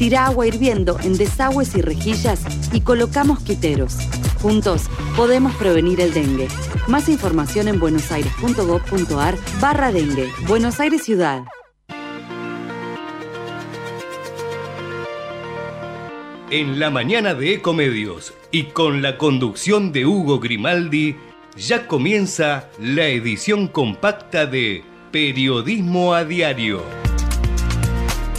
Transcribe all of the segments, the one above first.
Tira agua hirviendo en desagües y rejillas y colocamos quiteros. Juntos podemos prevenir el dengue. Más información en buenosaires.gov.ar barra dengue. Buenos Aires Ciudad. En la mañana de Ecomedios y con la conducción de Hugo Grimaldi, ya comienza la edición compacta de Periodismo a Diario.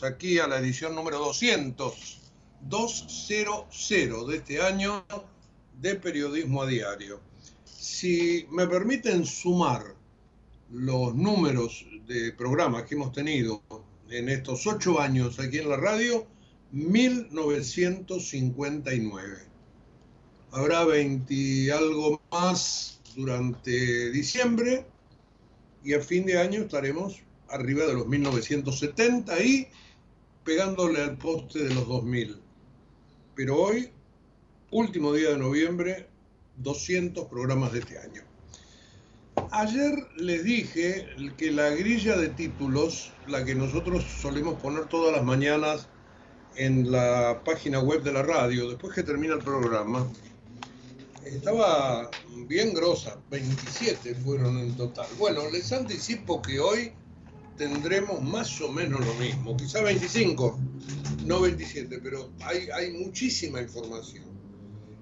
Aquí a la edición número 200 200 de este año de periodismo a diario. Si me permiten sumar los números de programas que hemos tenido en estos ocho años aquí en la radio, 1959. Habrá 20 algo más durante diciembre y a fin de año estaremos arriba de los 1970 y pegándole al poste de los 2000 pero hoy, último día de noviembre, 200 programas de este año. Ayer les dije que la grilla de títulos, la que nosotros solemos poner todas las mañanas en la página web de la radio, después que termina el programa, estaba bien grosa, 27 fueron en total. Bueno, les anticipo que hoy tendremos más o menos lo mismo, quizá 25, no 27, pero hay, hay muchísima información.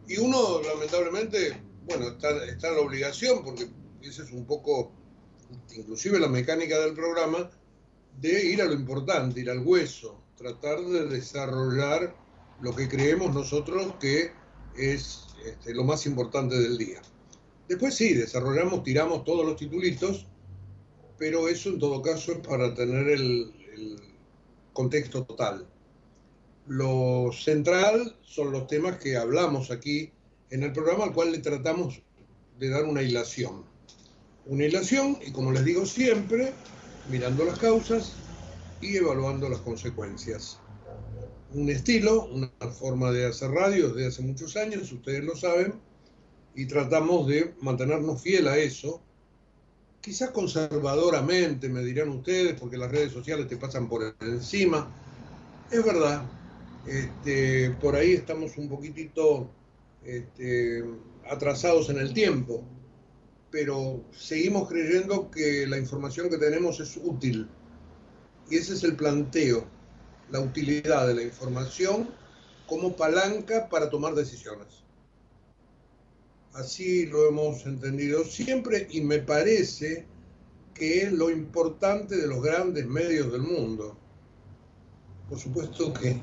Y uno, lamentablemente, bueno, está, está la obligación, porque esa es un poco, inclusive la mecánica del programa, de ir a lo importante, ir al hueso, tratar de desarrollar lo que creemos nosotros que es este, lo más importante del día. Después sí, desarrollamos, tiramos todos los titulitos, pero eso en todo caso es para tener el, contexto total. Lo central son los temas que hablamos aquí en el programa al cual le tratamos de dar una hilación. Una hilación y como les digo siempre, mirando las causas y evaluando las consecuencias. Un estilo, una forma de hacer radio desde hace muchos años, ustedes lo saben, y tratamos de mantenernos fiel a eso quizás conservadoramente, me dirán ustedes, porque las redes sociales te pasan por encima. Es verdad, este, por ahí estamos un poquitito este, atrasados en el tiempo, pero seguimos creyendo que la información que tenemos es útil. Y ese es el planteo, la utilidad de la información como palanca para tomar decisiones. Así lo hemos entendido siempre y me parece que es lo importante de los grandes medios del mundo. Por supuesto que,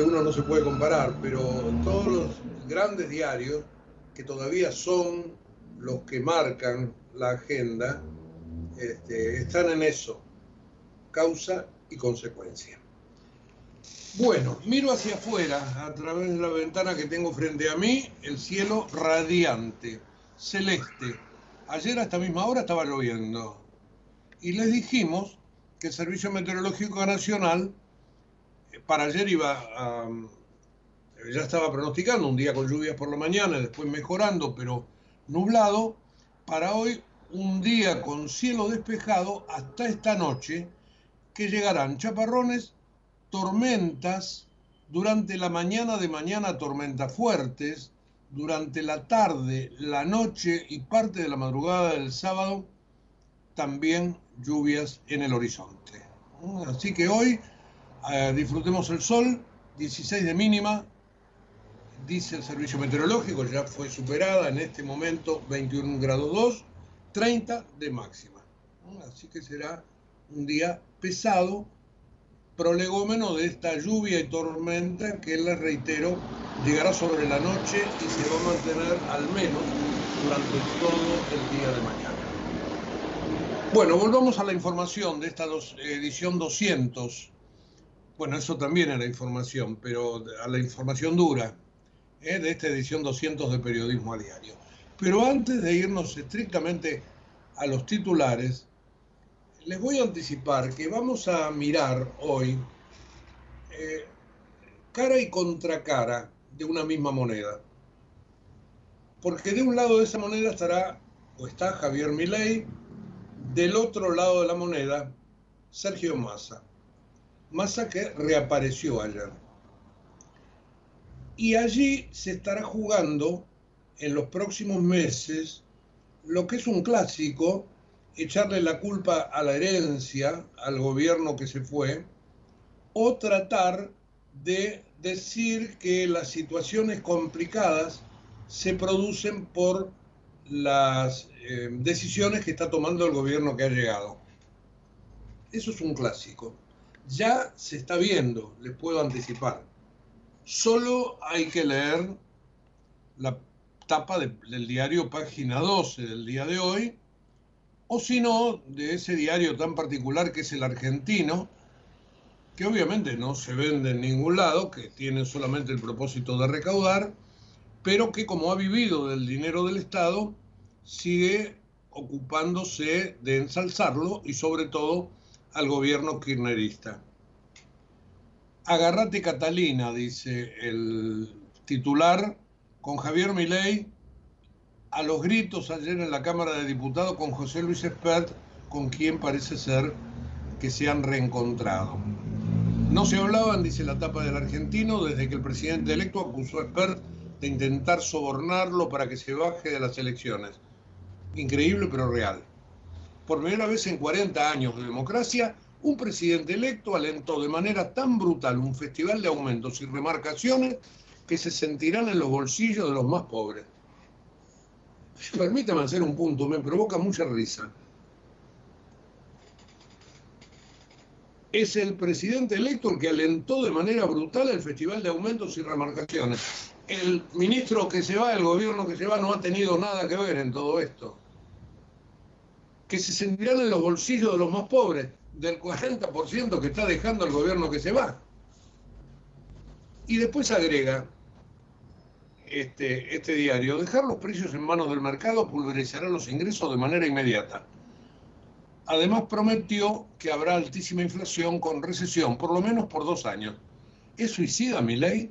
uno no se puede comparar, pero todos los grandes diarios, que todavía son los que marcan la agenda, este, están en eso, causa y consecuencia. Bueno, miro hacia afuera, a través de la ventana que tengo frente a mí, el cielo radiante, celeste. Ayer a esta misma hora estaba lloviendo. Y les dijimos que el Servicio Meteorológico Nacional, eh, para ayer iba a, ya estaba pronosticando un día con lluvias por la mañana, después mejorando, pero nublado. Para hoy, un día con cielo despejado hasta esta noche, que llegarán chaparrones, tormentas, durante la mañana de mañana tormentas fuertes, durante la tarde, la noche y parte de la madrugada del sábado, también lluvias en el horizonte. Así que hoy eh, disfrutemos el sol, 16 de mínima, dice el servicio meteorológico, ya fue superada en este momento 21 grados 2, 30 de máxima. Así que será un día pesado, prolegómeno de esta lluvia y tormenta que les reitero llegará sobre la noche y se va a mantener al menos durante todo el día de mañana. Bueno, volvamos a la información de esta edición 200. Bueno, eso también era información, pero a la información dura ¿eh? de esta edición 200 de Periodismo a Diario. Pero antes de irnos estrictamente a los titulares, les voy a anticipar que vamos a mirar hoy eh, cara y contra cara de una misma moneda. Porque de un lado de esa moneda estará o está Javier Milei, del otro lado de la moneda Sergio Massa. Massa que reapareció ayer. Y allí se estará jugando en los próximos meses lo que es un clásico, echarle la culpa a la herencia, al gobierno que se fue, o tratar de decir que las situaciones complicadas se producen por las eh, decisiones que está tomando el gobierno que ha llegado. Eso es un clásico. Ya se está viendo, les puedo anticipar. Solo hay que leer la tapa del diario Página 12 del día de hoy, o si no, de ese diario tan particular que es el argentino, que obviamente no se vende en ningún lado, que tiene solamente el propósito de recaudar, pero que como ha vivido del dinero del Estado, sigue ocupándose de ensalzarlo y sobre todo al gobierno kirchnerista. Agarrate Catalina, dice el titular, con Javier Milei, a los gritos ayer en la Cámara de Diputados con José Luis Espert, con quien parece ser que se han reencontrado. No se hablaban, dice la tapa del argentino, desde que el presidente electo acusó a Espert de intentar sobornarlo para que se baje de las elecciones. Increíble pero real. Por primera vez en 40 años de democracia, un presidente electo alentó de manera tan brutal un festival de aumentos y remarcaciones que se sentirán en los bolsillos de los más pobres. Permítame hacer un punto, me provoca mucha risa. Es el presidente electo el que alentó de manera brutal el festival de aumentos y remarcaciones. El ministro que se va, el gobierno que se va, no ha tenido nada que ver en todo esto. Que se sentirán en los bolsillos de los más pobres del 40% que está dejando el gobierno que se va. Y después agrega este, este diario, dejar los precios en manos del mercado pulverizará los ingresos de manera inmediata. Además prometió que habrá altísima inflación con recesión, por lo menos por dos años. ¿Es suicida mi ley?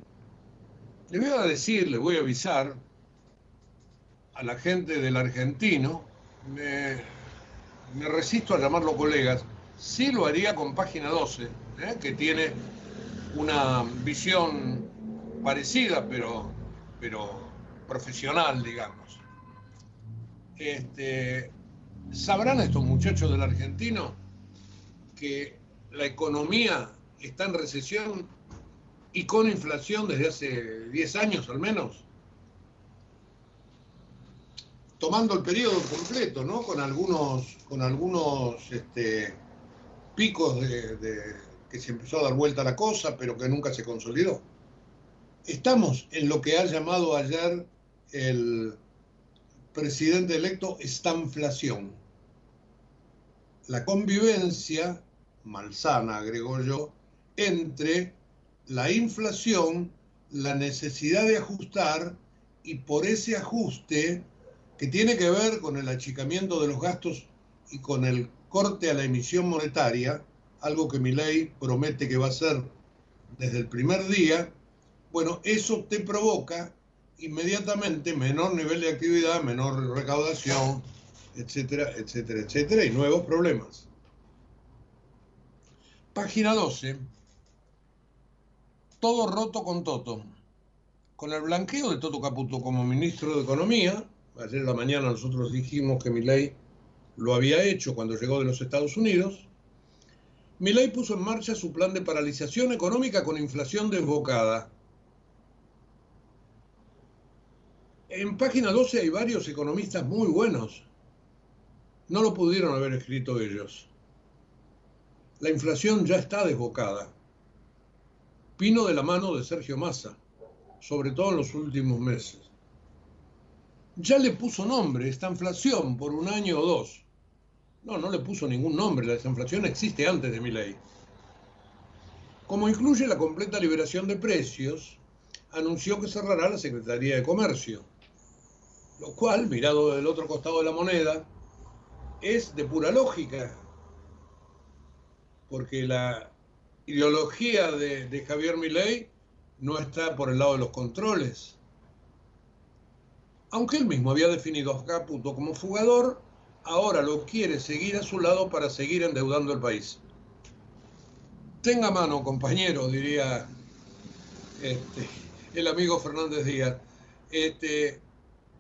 Le voy a decir, le voy a avisar a la gente del argentino, me, me resisto a llamarlo colegas, Sí lo haría con página 12, ¿eh? que tiene una visión parecida, pero, pero profesional, digamos. Este, ¿Sabrán estos muchachos del argentino que la economía está en recesión y con inflación desde hace 10 años al menos? Tomando el periodo completo, ¿no? Con algunos, con algunos este, picos de, que se empezó a dar vuelta la cosa, pero que nunca se consolidó. Estamos en lo que ha llamado ayer el presidente electo estanflación. La convivencia malsana, agregó yo, entre la inflación, la necesidad de ajustar y por ese ajuste que tiene que ver con el achicamiento de los gastos y con el corte a la emisión monetaria, algo que mi ley promete que va a hacer desde el primer día, Bueno, eso te provoca inmediatamente menor nivel de actividad, menor recaudación, etcétera, etcétera, etcétera, y nuevos problemas. Página 12. Todo roto con Toto. Con el blanqueo de Toto Caputo como ministro de Economía, ayer en la mañana nosotros dijimos que ley lo había hecho cuando llegó de los Estados Unidos, Milei puso en marcha su plan de paralización económica con inflación desbocada En página 12 hay varios economistas muy buenos. No lo pudieron haber escrito ellos. La inflación ya está desbocada. Pino de la mano de Sergio Massa, sobre todo en los últimos meses. Ya le puso nombre esta inflación por un año o dos. No, no le puso ningún nombre. La desinflación existe antes de mi ley. Como incluye la completa liberación de precios, anunció que cerrará la Secretaría de Comercio lo cual, mirado del otro costado de la moneda, es de pura lógica, porque la ideología de, Javier Milei no está por el lado de los controles. Aunque él mismo había definido a Caputo como fugador, ahora lo quiere seguir a su lado para seguir endeudando el país. Tenga mano, compañero, diría este, el amigo Fernández Díaz. Este,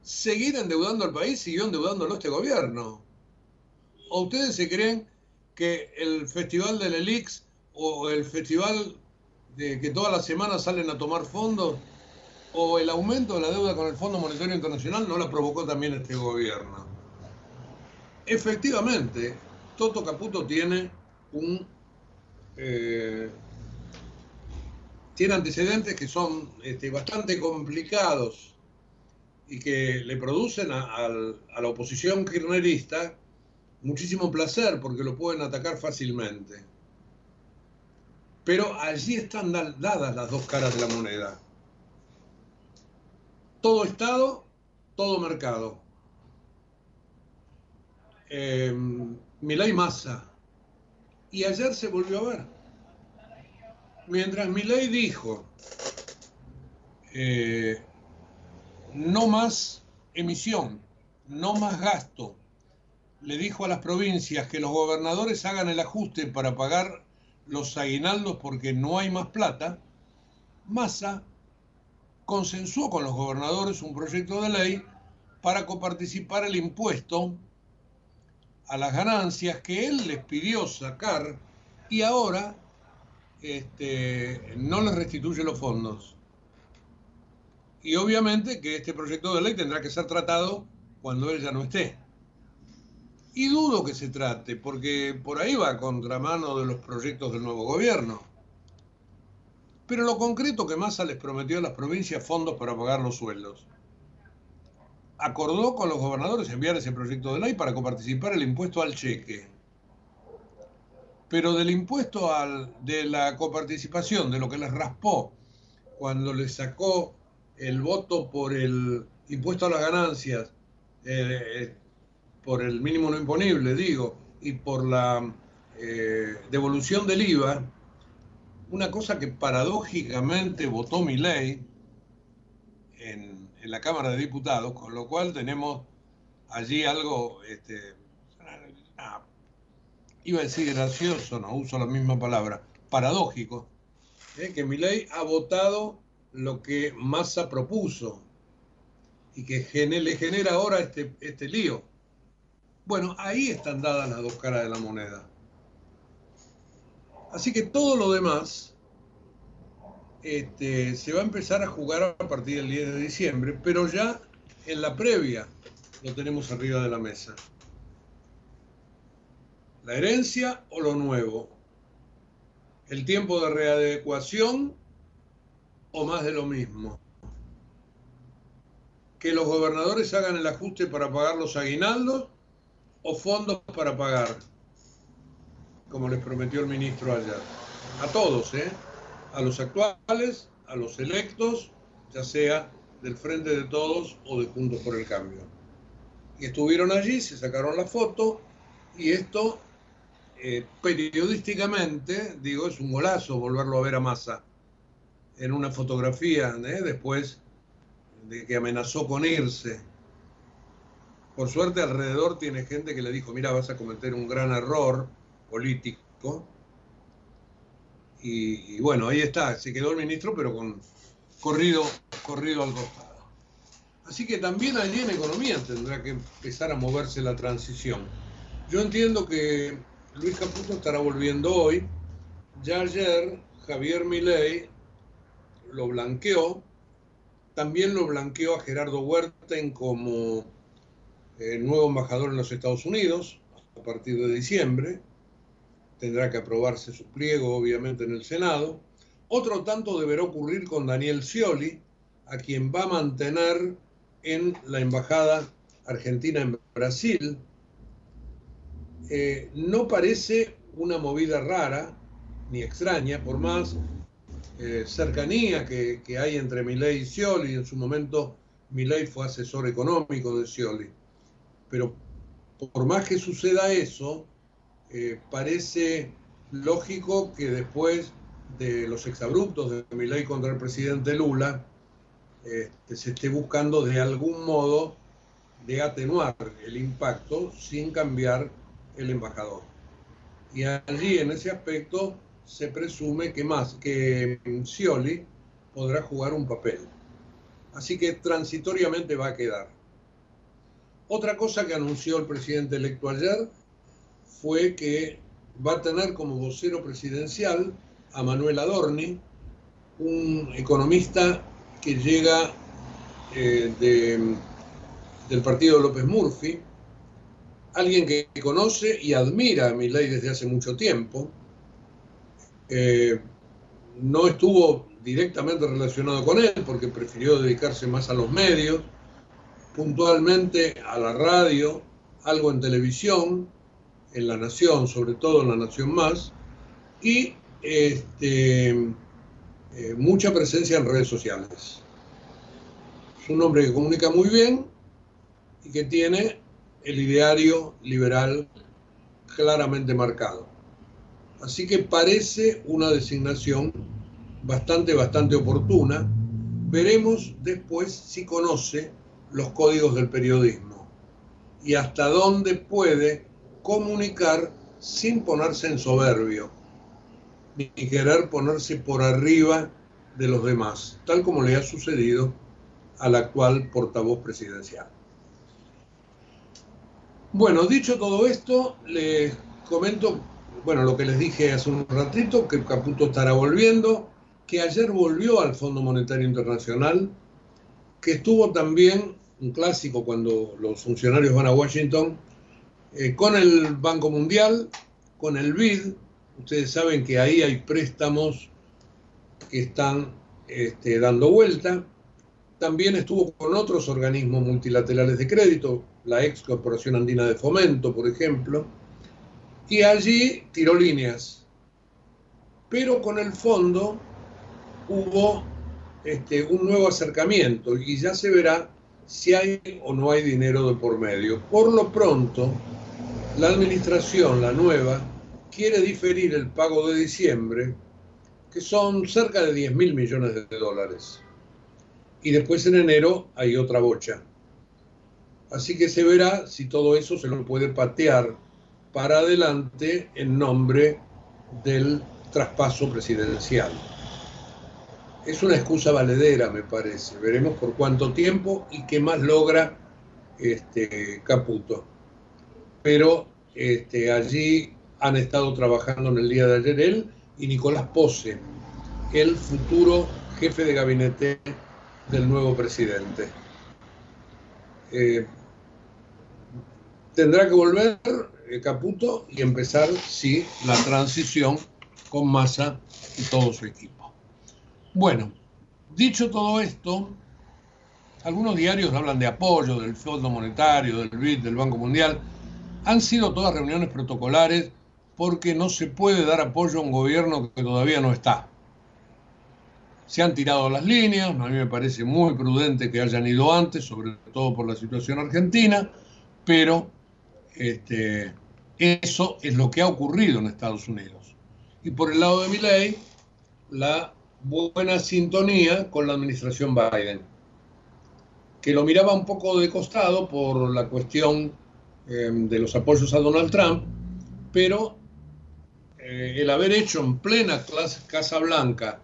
seguir endeudando al país, siguió endeudándolo este gobierno. ¿O ustedes se creen que el Festival del Elix o el Festival de que todas las semanas salen a tomar fondos o el aumento de la deuda con el Fondo Monetario Internacional no la provocó también este gobierno? Efectivamente, Toto Caputo tiene un... Eh, tiene antecedentes que son este, bastante complicados y que le producen a, la oposición kirchnerista muchísimo placer porque lo pueden atacar fácilmente. Pero allí están dadas las dos caras de la moneda. Todo Estado, todo mercado. Eh, Milay Massa. Y ayer se volvió a ver. Mientras Milay dijo, eh, no más emisión, no más gasto. Le dijo a las provincias que los gobernadores hagan el ajuste para pagar los aguinaldos porque no hay más plata. Massa consensuó con los gobernadores un proyecto de ley para coparticipar el impuesto a las ganancias que él les pidió sacar y ahora este, no les restituye los fondos. Y obviamente que este proyecto de ley tendrá que ser tratado cuando él ya no esté. Y dudo que se trate, porque por ahí va contramano de los proyectos del nuevo gobierno. Pero lo concreto que Massa les prometió a las provincias fondos para pagar los sueldos. Acordó con los gobernadores enviar ese proyecto de ley para coparticipar el impuesto al cheque. Pero del impuesto al, de la coparticipación, de lo que les raspó cuando les sacó el voto por el impuesto a las ganancias, eh, eh, por el mínimo no imponible, digo, y por la eh, devolución del IVA, una cosa que paradójicamente votó mi ley en, la Cámara de Diputados, con lo cual tenemos allí algo, este, iba a decir gracioso, no uso la misma palabra, paradójico, que mi ley ha votado lo que Massa propuso y que le genera ahora este, este lío. Bueno, ahí están dadas las dos caras de la moneda. Así que todo lo demás este, se va a empezar a jugar a partir del 10 de diciembre, pero ya en la previa lo tenemos arriba de la mesa. La herencia o lo nuevo. El tiempo de readecuación o más de lo mismo. Que los gobernadores hagan el ajuste para pagar los aguinaldos o fondos para pagar, como les prometió el ministro ayer. A todos, ¿eh? A los actuales, a los electos, ya sea del Frente de Todos o de Juntos por el Cambio. Y estuvieron allí, se sacaron la foto y esto eh, periodísticamente, digo, es un golazo volverlo a ver a masa en una fotografía ¿eh? después de que amenazó con irse. Por suerte alrededor tiene gente que le dijo, mira, vas a cometer un gran error político. Y, bueno, ahí está, se quedó el ministro, pero con corrido, corrido al costado. Así que también allí en economía tendrá que empezar a moverse la transición. Yo entiendo que Luis Caputo estará volviendo hoy. Ya ayer Javier Milei lo blanqueó. También lo blanqueó a Gerardo Huerten como eh, nuevo embajador en los Estados Unidos a partir de diciembre. Tendrá que aprobarse su pliego, obviamente, en el Senado. Otro tanto deberá ocurrir con Daniel Scioli, a quien va a mantener en la embajada argentina en Brasil. Eh, no parece una movida rara ni extraña, por más eh, cercanía que, hay entre Milei y Scioli. En su momento Milei fue asesor económico de Scioli. Pero por más que suceda eso, eh, parece lógico que después de los exabruptos de Milei contra el presidente Lula, este, se esté buscando de algún modo de atenuar el impacto sin cambiar el embajador. Y allí en ese aspecto se presume que más que Scioli podrá jugar un papel. Así que transitoriamente va a quedar. Otra cosa que anunció el presidente electo ayer fue que va a tener como vocero presidencial a Manuel Adorni, un economista que llega eh, del partido López Murphy, alguien que conoce y admira a Milei desde hace mucho tiempo. Eh, no estuvo directamente relacionado con él porque prefirió dedicarse más a los medios, puntualmente a la radio, algo en televisión, en La Nación, sobre todo en La Nación Más, y este, eh, mucha presencia en redes sociales. Es un hombre que comunica muy bien y que tiene el ideario liberal claramente marcado. Así que parece una designación bastante, bastante oportuna. Veremos después si conoce los códigos del periodismo y hasta dónde puede comunicar sin ponerse en soberbio ni querer ponerse por arriba de los demás, tal como le ha sucedido al actual portavoz presidencial. Bueno, dicho todo esto, les comento, bueno, lo que les dije hace un ratito, que Caputo estará volviendo, que ayer volvió al Fondo Monetario Internacional, que estuvo también, un clásico cuando los funcionarios van a Washington, eh, con el Banco Mundial, con el BID, Ustedes saben que ahí hay préstamos que están este, dando vuelta. También estuvo con otros organismos multilaterales de crédito, la ex Corporación Andina de Fomento, por ejemplo, y allí tiró líneas. Pero con el fondo hubo este, un nuevo acercamiento y ya se verá si hay o no hay dinero de por medio. Por lo pronto, la administración, la nueva, quiere diferir el pago de diciembre, que son cerca de 10 mil millones de dólares. Y después en enero hay otra bocha. Así que se verá si todo eso se lo puede patear para adelante en nombre del traspaso presidencial. Es una excusa valedera, me parece. Veremos por cuánto tiempo y qué más logra este Caputo. Pero este, allí han estado trabajando en el día de ayer él y Nicolás Pose, el futuro jefe de gabinete del nuevo presidente. Eh, tendrá que volver Caputo y empezar, sí, la transición con Massa y todo su equipo. Bueno, dicho todo esto, algunos diarios hablan de apoyo del Fondo Monetario, del BID, del Banco Mundial. Han sido todas reuniones protocolares porque no se puede dar apoyo a un gobierno que todavía no está. Se han tirado las líneas, a mí me parece muy prudente que hayan ido antes, sobre todo por la situación argentina, pero este, eso es lo que ha ocurrido en Estados Unidos. Y por el lado de mi ley, la buena sintonía con la administración Biden, que lo miraba un poco de costado por la cuestión em, de los apoyos a Donald Trump, pero eh, el haber hecho en plena Casa Blanca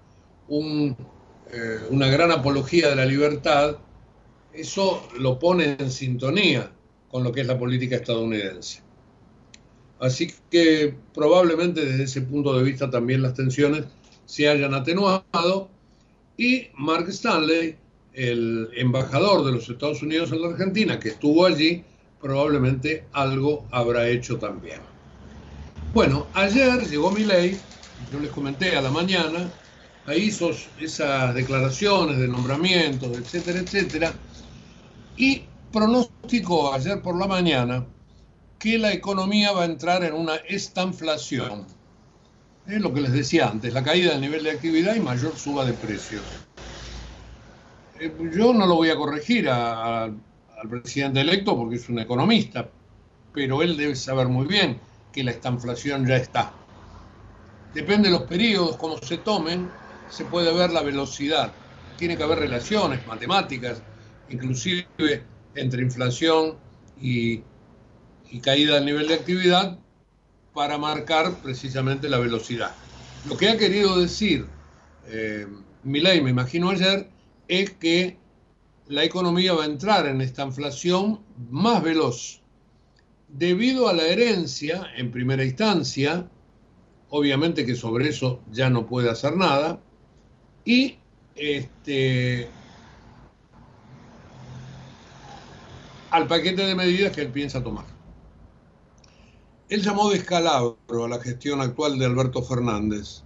eh, una gran apología de la libertad, eso lo pone en sintonía con lo que es la política estadounidense. Así que probablemente desde ese punto de vista también las tensiones se hayan atenuado y Mark Stanley, el embajador de los Estados Unidos en la Argentina, que estuvo allí, probablemente algo habrá hecho también. Bueno, ayer llegó mi ley, yo les comenté a la mañana, ahí hizo esas declaraciones de nombramientos, etcétera, etcétera, y pronosticó ayer por la mañana que la economía va a entrar en una estanflación. Es lo que les decía antes, la caída del nivel de actividad y mayor suba de precios. Eh, yo no lo voy a corregir al presidente electo porque es un economista, pero él debe saber muy bien que la estanflación ya está. Depende de los periodos, cómo se tomen, se puede ver la velocidad. Tiene que haber relaciones matemáticas, inclusive entre inflación y, caída del nivel de actividad para marcar precisamente la velocidad. Lo que ha querido decir eh, Milei, me imagino ayer, es que la economía va a entrar en esta inflación más veloz. Debido a la herencia, en primera instancia, obviamente que sobre eso ya no puede hacer nada, y este, al paquete de medidas que él piensa tomar. Él llamó descalabro a la gestión actual de Alberto Fernández.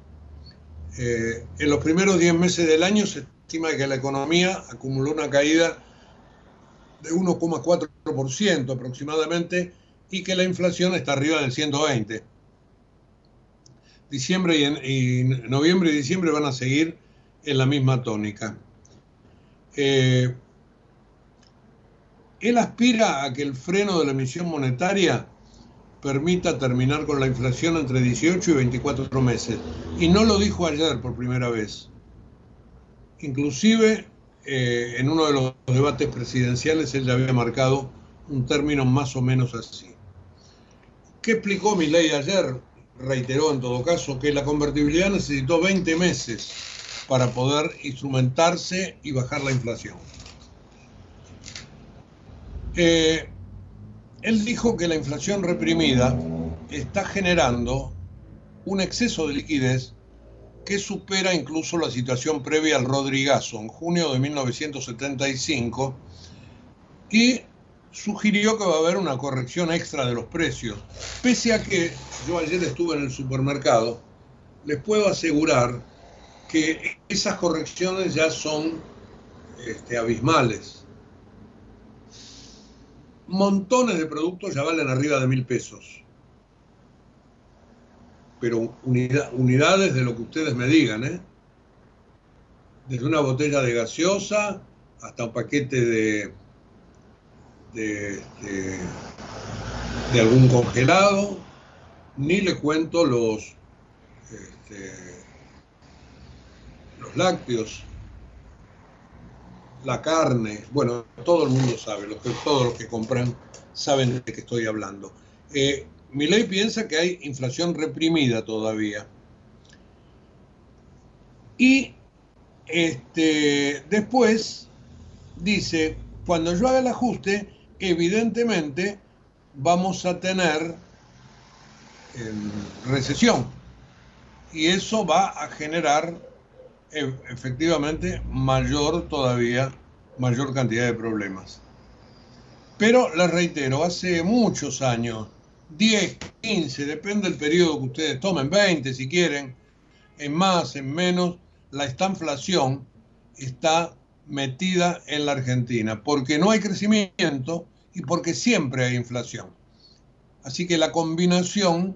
Eh, en los primeros 10 meses del año se estima que la economía acumuló una caída de 1,4% aproximadamente y que la inflación está arriba del 120. Diciembre y, noviembre y diciembre van a seguir en la misma tónica. Eh, él aspira a que el freno de la emisión monetaria permita terminar con la inflación entre 18 y 24 meses. Y no lo dijo ayer por primera vez. Inclusive eh, en uno de los debates presidenciales él ya había marcado un término más o menos así. ¿Qué explicó mi ley ayer? Reiteró en todo caso que la convertibilidad necesitó 20 meses para poder instrumentarse y bajar la inflación. Eh, él dijo que la inflación reprimida está generando un exceso de liquidez que supera incluso la situación previa al Rodrigazo en junio de 1975 y sugirió que va a haber una corrección extra de los precios. Pese a que yo ayer estuve en el supermercado, les puedo asegurar que esas correcciones ya son este, abismales montones de productos ya valen arriba de mil pesos. Pero unidades de lo que ustedes me digan, ¿eh? Desde una botella de gaseosa hasta un paquete de, de, de, algún congelado, ni le cuento los, este, los lácteos, la carne, bueno, todo el mundo sabe, que, todos los que compran saben de qué estoy hablando. Eh, mi ley piensa que hay inflación reprimida todavía. Y este, después dice, cuando yo haga el ajuste, evidentemente vamos a tener em, recesión. Y eso va a generar efectivamente mayor todavía, mayor cantidad de problemas. Pero les reitero, hace muchos años, 10, 15, depende del periodo que ustedes tomen, 20 si quieren, en más, en menos, la estanflación está metida en la Argentina, porque no hay crecimiento y porque siempre hay inflación. Así que la combinación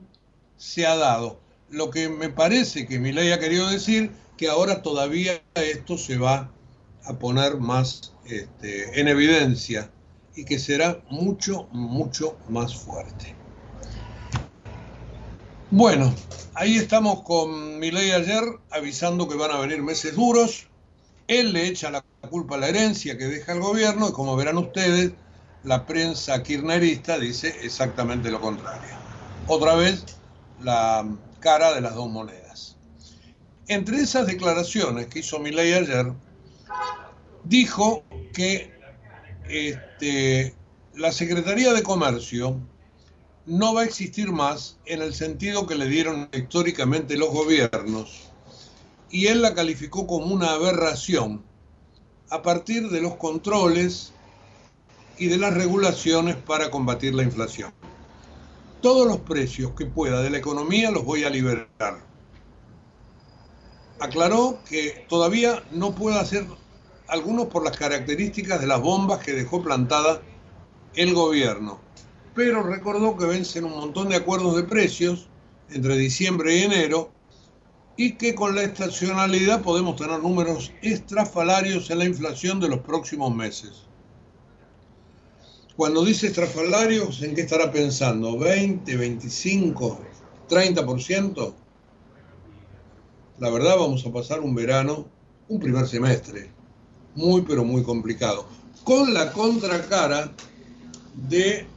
se ha dado. Lo que me parece que mi ley ha querido decir que ahora todavía esto se va a poner más este, en evidencia y que será mucho, mucho más fuerte. Bueno, ahí estamos con Milei ayer avisando que van a venir meses duros. Él le echa la culpa a la herencia que deja el gobierno y como verán ustedes, la prensa kirchnerista dice exactamente lo contrario. Otra vez la cara de las dos monedas. Entre esas declaraciones que hizo Milei ayer, dijo que este, la Secretaría de Comercio no va a existir más en el sentido que le dieron históricamente los gobiernos y él la calificó como una aberración a partir de los controles y de las regulaciones para combatir la inflación. Todos los precios que pueda de la economía los voy a liberar. Aclaró que todavía no puede hacer algunos por las características de las bombas que dejó plantada el gobierno, pero recordó que vencen un montón de acuerdos de precios entre diciembre y enero y que con la estacionalidad podemos tener números estrafalarios en la inflación de los próximos meses. Cuando dice estrafalarios, ¿en qué estará pensando? ¿20, 25, 30%? La verdad vamos a pasar un verano, un primer semestre, muy pero muy complicado, con la contracara de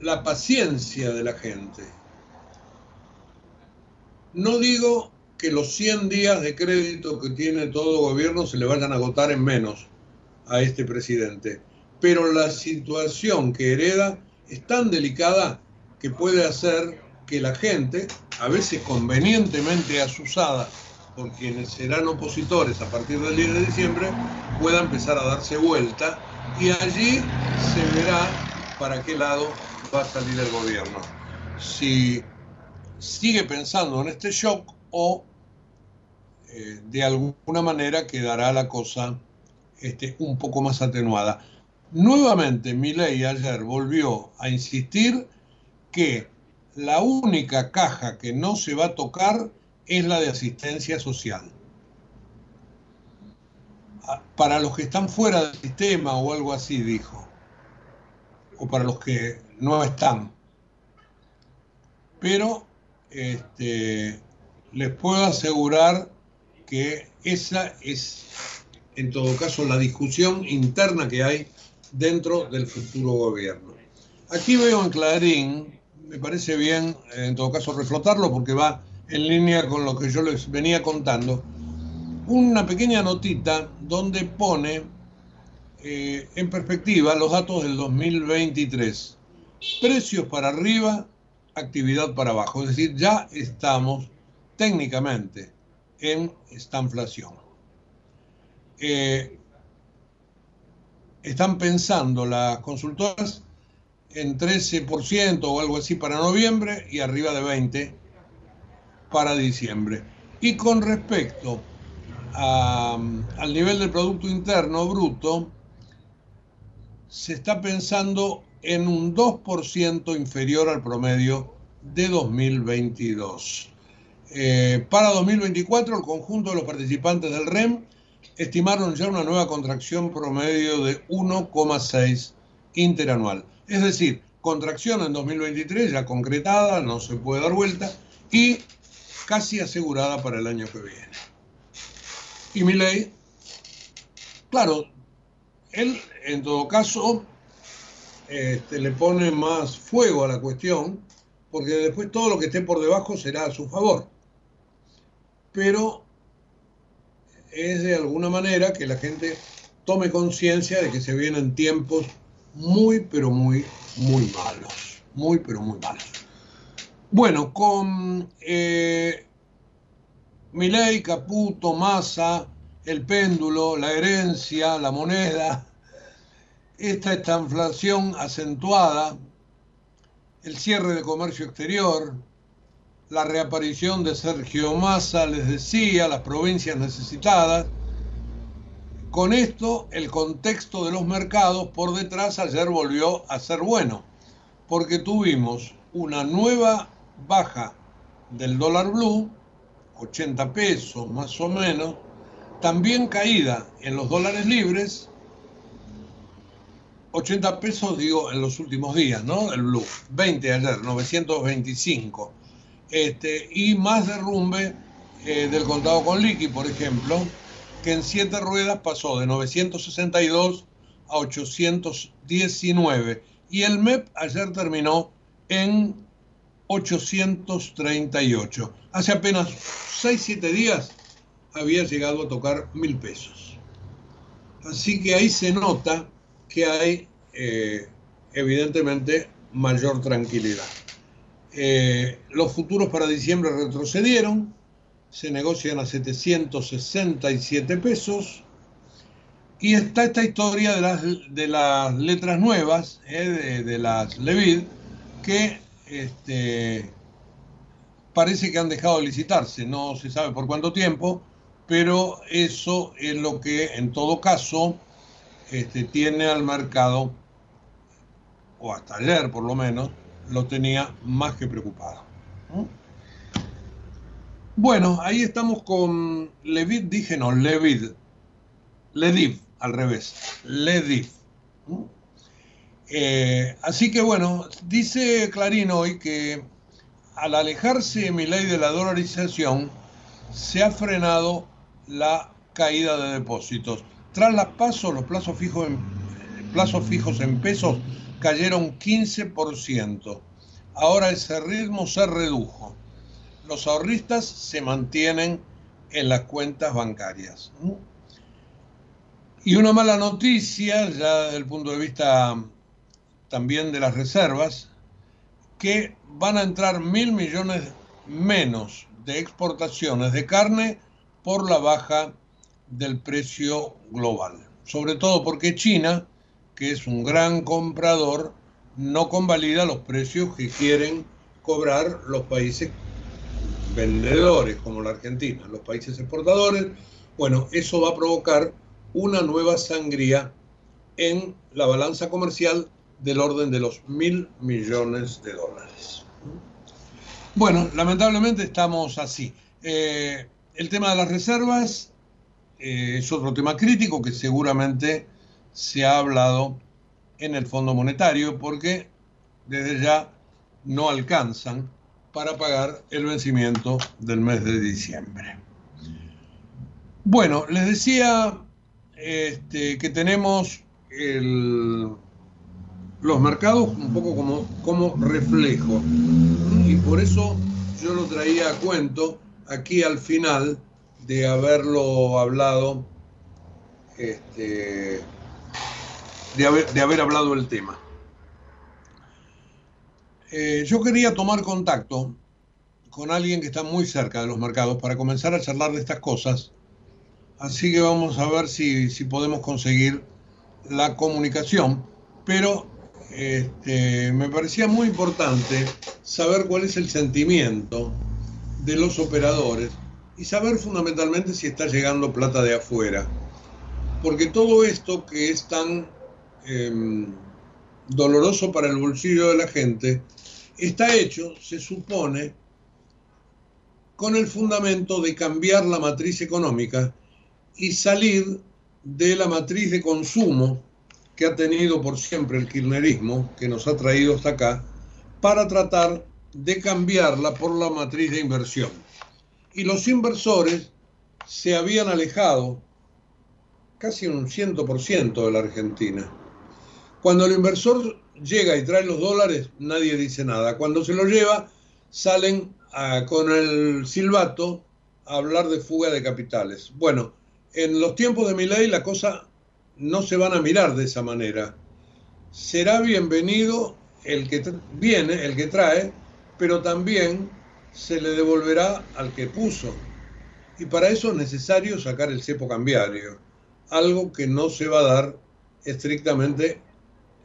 la paciencia de la gente. No digo que los 100 días de crédito que tiene todo gobierno se le vayan a agotar en menos a este presidente, pero la situación que hereda es tan delicada que puede hacer que la gente, a veces convenientemente asusada por quienes serán opositores a partir del 10 de diciembre, pueda empezar a darse vuelta y allí se verá para qué lado va a salir el gobierno. Si sigue pensando en este shock o eh, de alguna manera quedará la cosa este, un poco más atenuada. Nuevamente, Milei ayer volvió a insistir que la única caja que no se va a tocar es la de asistencia social. Ah, para los que están fuera del sistema o algo así, dijo o para los que no están. Pero este, les puedo asegurar que esa es, en todo caso, la discusión interna que hay dentro del futuro gobierno. Aquí veo en Clarín, me parece bien, en todo caso, reflotarlo porque va en línea con lo que yo les venía contando, una pequeña notita donde pone eh, en perspectiva los datos del 2023. Precios para arriba, actividad para abajo. Es decir, ya estamos técnicamente en esta inflación. Eh, están pensando las consultoras en 13% o algo así para noviembre y arriba de 20% para diciembre. Y con respecto al nivel del Producto Interno Bruto, se está pensando en un 2% inferior al promedio de 2022. Eh, para 2024, el conjunto de los participantes del REM estimaron ya una nueva contracción promedio de 1,6 interanual. Es decir, contracción en 2023 ya concretada, no se puede dar vuelta, y casi asegurada para el año que viene. Y mi ley, claro, él, en todo caso, este, le pone más fuego a la cuestión, porque después todo lo que esté por debajo será a su favor. Pero es de alguna manera que la gente tome conciencia de que se vienen tiempos muy, pero muy, muy malos. Muy, pero muy malos. Bueno, con eh, Milei, Caputo, Massa, el péndulo, la herencia, la moneda, esta inflación acentuada, el cierre de comercio exterior, la reaparición de Sergio Massa, les decía, las provincias necesitadas. Con esto, el contexto de los mercados por detrás ayer volvió a ser bueno, porque tuvimos una nueva baja del dólar blue, 80 pesos más o menos, también caída en los dólares libres, 80 pesos digo en los últimos días, ¿no? El blue, 20 ayer, 925. este, y más derrumbe eh, del contado con liqui, por ejemplo, que en siete ruedas pasó de 962 a 819 y el MEP ayer terminó en 838. Hace apenas 6-7 días había llegado a tocar mil pesos. Así que ahí se nota que hay eh, evidentemente mayor tranquilidad. Eh, los futuros para diciembre retrocedieron, se negocian a 767 pesos. Y está esta historia de las, de las letras nuevas, eh, de, las Levid, que este, parece que han dejado de licitarse, no se sabe por cuánto tiempo, pero eso es lo que en todo caso este, tiene al mercado, o hasta ayer por lo menos, lo tenía más que preocupado. Bueno, ahí estamos con Levid, dije no, Levid, Lediv, al revés, Lediv. Eh, así que bueno, dice Clarín hoy que al alejarse mi ley de la dolarización, se ha frenado la caída de depósitos. Tras las pasos, los plazos fijos en, plazos fijos en pesos cayeron 15%. Ahora ese ritmo se redujo. Los ahorristas se mantienen en las cuentas bancarias. Y una mala noticia, ya desde el punto de vista también de las reservas, que van a entrar mil millones menos de exportaciones de carne por la baja del precio global. Sobre todo porque China, que es un gran comprador, no convalida los precios que quieren cobrar los países vendedores como la Argentina, los países exportadores. Bueno, eso va a provocar una nueva sangría en la balanza comercial del orden de los mil millones de dólares. Bueno, lamentablemente estamos así. Eh, el tema de las reservas eh, es otro tema crítico que seguramente se ha hablado en el Fondo Monetario porque desde ya no alcanzan para pagar el vencimiento del mes de diciembre. Bueno, les decía este, que tenemos los mercados un poco como, como reflejo y por eso yo lo traía a cuento aquí al final de haberlo hablado, este, de haber hablado el tema. Eh, yo quería tomar contacto con alguien que está muy cerca de los mercados para comenzar a charlar de estas cosas. Así que vamos a ver si, si podemos conseguir la comunicación. Pero este, me parecía muy importante saber cuál es el sentimiento de los operadores y saber fundamentalmente si está llegando plata de afuera. Porque todo esto que es tan em, doloroso para el bolsillo de la gente está hecho, se supone, con el fundamento de cambiar la matriz económica y salir de la matriz de consumo que ha tenido por siempre el kirchnerismo, que nos ha traído hasta acá, para tratar de cambiarla por la matriz de inversión. Y los inversores se habían alejado casi un 100% de la Argentina. Cuando el inversor llega y trae los dólares, nadie dice nada. Cuando se los lleva, salen con el silbato a hablar de fuga de capitales. Bueno, en los tiempos de mi ley la cosa no se van a mirar de esa manera. Será bienvenido el que viene, el que trae, pero también se le devolverá al que puso. Y para eso es necesario sacar el cepo cambiario, algo que no se va a dar estrictamente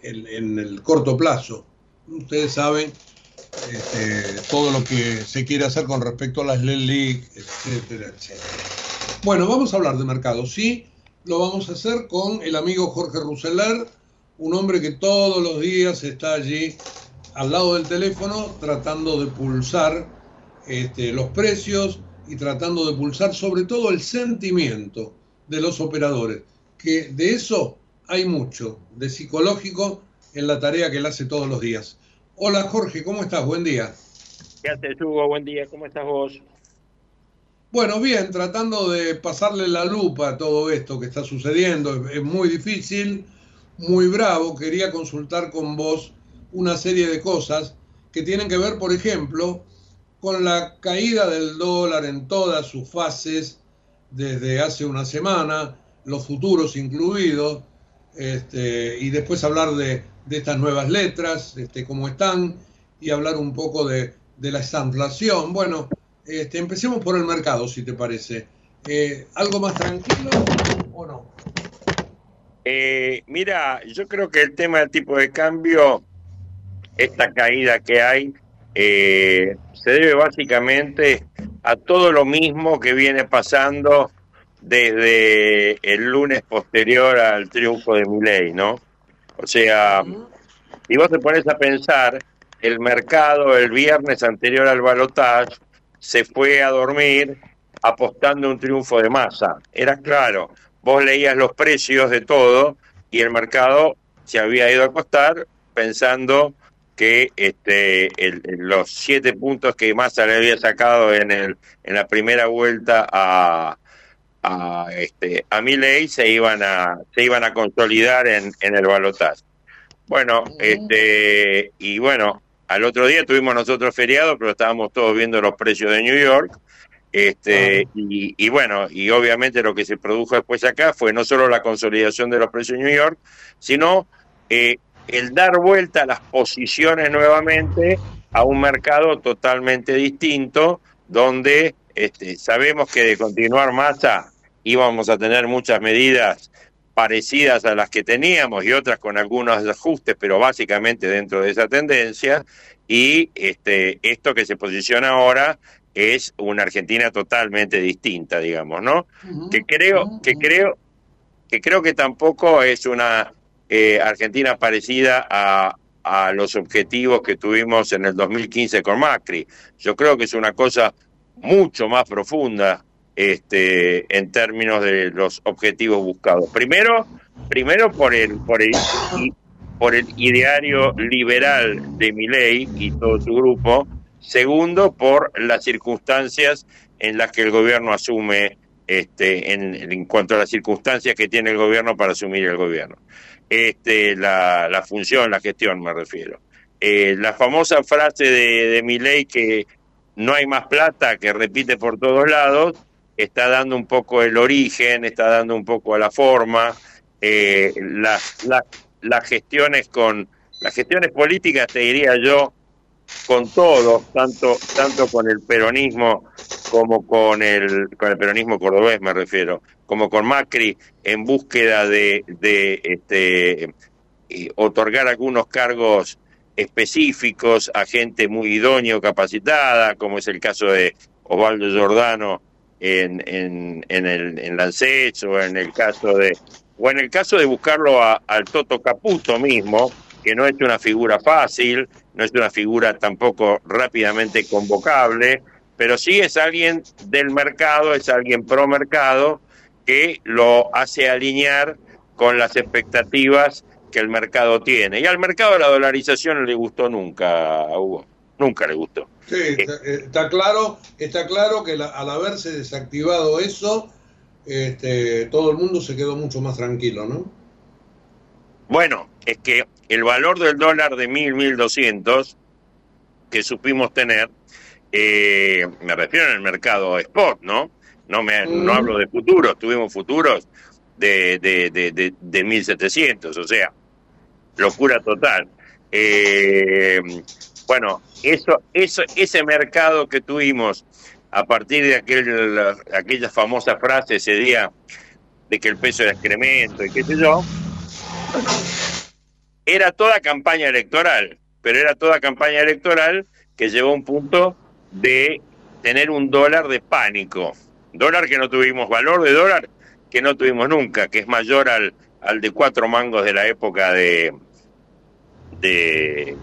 en, el corto plazo. Ustedes saben este, todo lo que se quiere hacer con respecto a las LELIC, etcétera, etcétera. Bueno, vamos a hablar de mercado. Sí, lo vamos a hacer con el amigo Jorge Ruseler, un hombre que todos los días está allí al lado del teléfono tratando de pulsar este, los precios y tratando de pulsar sobre todo el sentimiento de los operadores, que de eso hay mucho, de psicológico en la tarea que él hace todos los días. Hola Jorge, ¿cómo estás? Buen día. ¿Qué haces, Hugo? Buen día, ¿cómo estás vos? Bueno, bien, tratando de pasarle la lupa a todo esto que está sucediendo. Es muy difícil, muy bravo. Quería consultar con vos una serie de cosas que tienen que ver, por ejemplo, con la caída del dólar en todas sus fases desde hace una semana, los futuros incluidos, este, y después hablar de, estas nuevas letras, este, cómo están, y hablar un poco de, la inflación. Bueno, este, empecemos por el mercado, si te parece. Eh, ¿Algo más tranquilo o no? Eh, mira, yo creo que el tema del tipo de cambio, esta caída que hay, eh, se debe básicamente a todo lo mismo que viene pasando desde el lunes posterior al triunfo de Milei, ¿no? O sea, si vos te pones a pensar, el mercado el viernes anterior al balotaje se fue a dormir apostando un triunfo de masa. Era claro, vos leías los precios de todo y el mercado se había ido a acostar pensando que este, los siete puntos que Massa le había sacado en, el, en la primera vuelta a, a, este, a Milley se iban a, se iban a consolidar en, en el balotaje. Bueno, este, y bueno, al otro día tuvimos nosotros feriado, pero estábamos todos viendo los precios de New York. Este, y, y, bueno, y obviamente lo que se produjo después acá fue no solo la consolidación de los precios de New York, sino eh, el dar vuelta a las posiciones nuevamente a un mercado totalmente distinto, donde este, sabemos que de continuar masa íbamos a tener muchas medidas parecidas a las que teníamos y otras con algunos ajustes, pero básicamente dentro de esa tendencia. Y este, esto que se posiciona ahora es una Argentina totalmente distinta, digamos, ¿no? Que creo, que creo, que creo que tampoco es una eh, Argentina parecida a, a los objetivos que tuvimos en el 2015 con Macri. Yo creo que es una cosa mucho más profunda este, en términos de los objetivos buscados. Primero, primero por el, por el, por el ideario liberal de Milei y todo su grupo. Segundo, por las circunstancias en las que el gobierno asume, este, en, cuanto a las circunstancias que tiene el gobierno para asumir el gobierno este, la, la función, la gestión me refiero. Eh, la famosa frase de, de Milei que no hay más plata, que repite por todos lados, está dando un poco el origen, está dando un poco a la forma, eh, las, las, las gestiones con las gestiones políticas, te diría yo, con todo, tanto, tanto con el peronismo como con el, con el peronismo cordobés, me refiero, como con Macri, en búsqueda de, de este, eh, otorgar algunos cargos específicos a gente muy idóneo, capacitada, como es el caso de Osvaldo Giordano en, en, en, el, en Lancet, o en el caso de o en el caso de buscarlo a, al Toto Caputo mismo, que no es una figura fácil, no es una figura tampoco rápidamente convocable, pero sí es alguien del mercado, es alguien pro mercado que lo hace alinear con las expectativas que el mercado tiene. Y al mercado la dolarización no le gustó nunca, Hugo, nunca le gustó. Sí, está, claro, está claro que al haberse desactivado eso, este, todo el mundo se quedó mucho más tranquilo, ¿no? Bueno, es que el valor del dólar de mil, mil doscientos que supimos tener eh, me refiero en el mercado spot, ¿no? No, me, no hablo de futuros, tuvimos futuros de, de, de, de, 1700, o sea, locura total. Eh, bueno, eso, eso, ese mercado que tuvimos a partir de aquel, aquella famosa frase ese día de que el peso era excremento y qué sé yo, era toda campaña electoral, pero era toda campaña electoral que llevó a un punto de tener un dólar de pánico. Dólar que no tuvimos, valor de dólar que no tuvimos nunca, que es mayor al, al de cuatro mangos de la época de, de,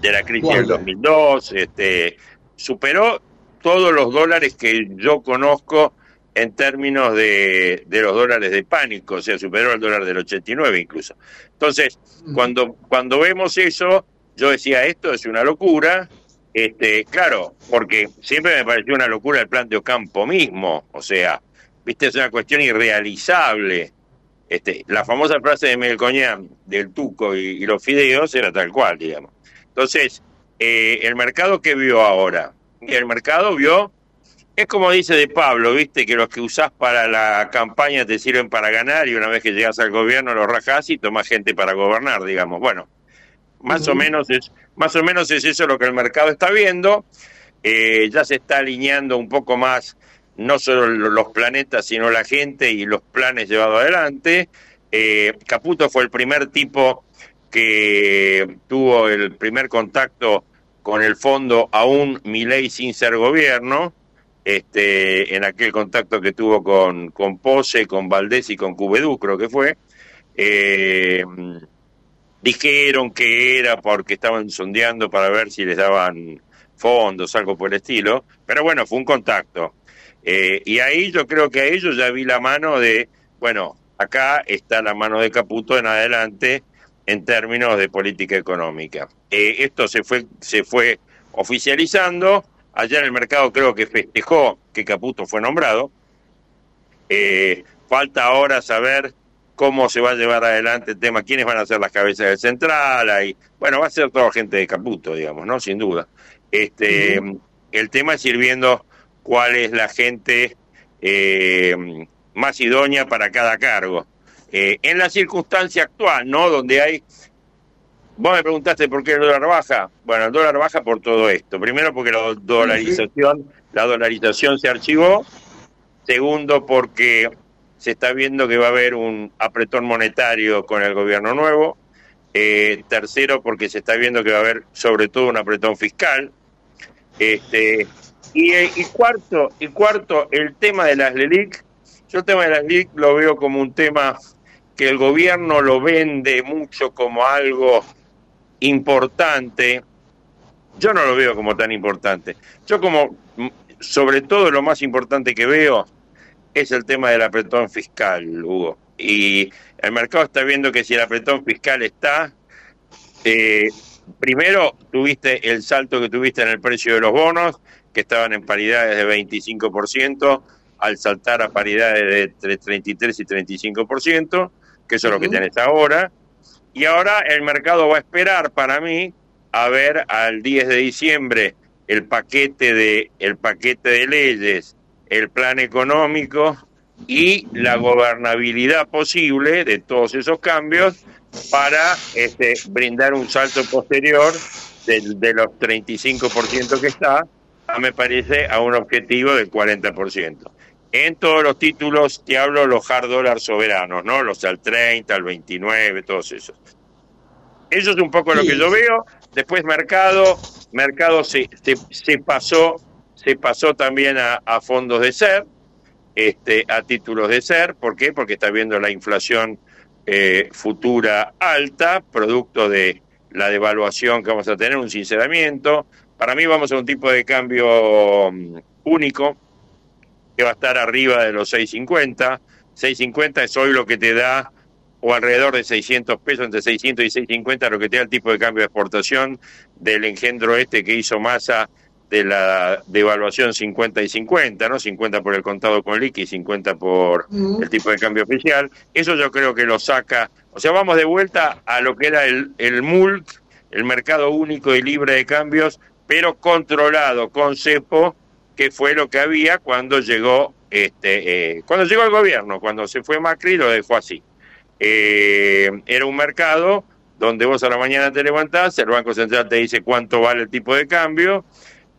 de la crisis del 2002. Este, superó todos los dólares que yo conozco en términos de, de, los dólares de pánico, o sea, superó el dólar del 89 incluso. Entonces, cuando, cuando vemos eso, yo decía, esto es una locura, Este, claro, porque siempre me pareció una locura el plan de Ocampo mismo, o sea, viste, es una cuestión irrealizable. Este, la famosa frase de Melcoñán del Tuco y, los fideos era tal cual, digamos. Entonces, eh, el mercado que vio ahora, el mercado vio, es como dice de Pablo, viste, que los que usás para la campaña te sirven para ganar y una vez que llegas al gobierno los rajás y tomás gente para gobernar, digamos. Bueno, más o menos es más o menos es eso lo que el mercado está viendo. Eh, ya se está alineando un poco más no solo los planetas, sino la gente y los planes llevados adelante. Eh, Caputo fue el primer tipo que tuvo el primer contacto con el fondo aún ley sin ser gobierno, este, en aquel contacto que tuvo con, con Pose, con Valdés y con Cubedú, creo que fue. Eh, dijeron que era porque estaban sondeando para ver si les daban fondos, algo por el estilo, pero bueno, fue un contacto. Eh, y ahí yo creo que a ellos ya vi la mano de, bueno, acá está la mano de Caputo en adelante en términos de política económica. Eh, esto se fue, se fue oficializando, allá en el mercado creo que festejó que Caputo fue nombrado, eh, falta ahora saber cómo se va a llevar adelante el tema, quiénes van a ser las cabezas del central, ahí, bueno, va a ser toda gente de Caputo, digamos, ¿no? Sin duda. Este, El tema es ir viendo cuál es la gente eh, más idónea para cada cargo. Eh, en la circunstancia actual, ¿no? Donde hay... Vos me preguntaste por qué el dólar baja. Bueno, el dólar baja por todo esto. Primero porque la dolarización, la dolarización se archivó. Segundo porque se está viendo que va a haber un apretón monetario con el gobierno nuevo. Eh, tercero, porque se está viendo que va a haber sobre todo un apretón fiscal. Este, y, y, cuarto, y cuarto, el tema de las LELIC. Yo el tema de las LELIC lo veo como un tema que el gobierno lo vende mucho como algo importante. Yo no lo veo como tan importante. Yo como, sobre todo lo más importante que veo es el tema del apretón fiscal, Hugo. Y el mercado está viendo que si el apretón fiscal está, eh, primero tuviste el salto que tuviste en el precio de los bonos, que estaban en paridades de 25%, al saltar a paridades de entre 33 y 35%, que eso es lo que tienes ahora. Y ahora el mercado va a esperar para mí a ver al 10 de diciembre el paquete de el paquete de leyes el plan económico y la gobernabilidad posible de todos esos cambios para este, brindar un salto posterior de, de los 35% que está, a, me parece, a un objetivo del 40%. En todos los títulos te hablo los hard dólares soberanos, ¿no? Los al 30, al 29, todos esos. Eso es un poco lo que yo veo. Después mercado, mercado se, se, se pasó se pasó también a, fondos de ser, este, a títulos de ser. ¿Por qué? Porque está viendo la inflación eh, futura alta, producto de la devaluación que vamos a tener, un sinceramiento. Para mí vamos a un tipo de cambio mm, único que va a estar arriba de los 6.50. 6.50 es hoy lo que te da, o alrededor de 600 pesos, entre 600 y 6.50, lo que te da el tipo de cambio de exportación del engendro este que hizo masa de la devaluación 50 y 50, ¿no? 50 por el contado con liqui y 50 por el tipo de cambio oficial. Eso yo creo que lo saca, o sea, vamos de vuelta a lo que era el, el MULC, el mercado único y libre de cambios, pero controlado con cepo, que fue lo que había cuando llegó este eh, cuando llegó el gobierno, cuando se fue Macri lo dejó así. Eh, era un mercado donde vos a la mañana te levantás, el Banco Central te dice cuánto vale el tipo de cambio,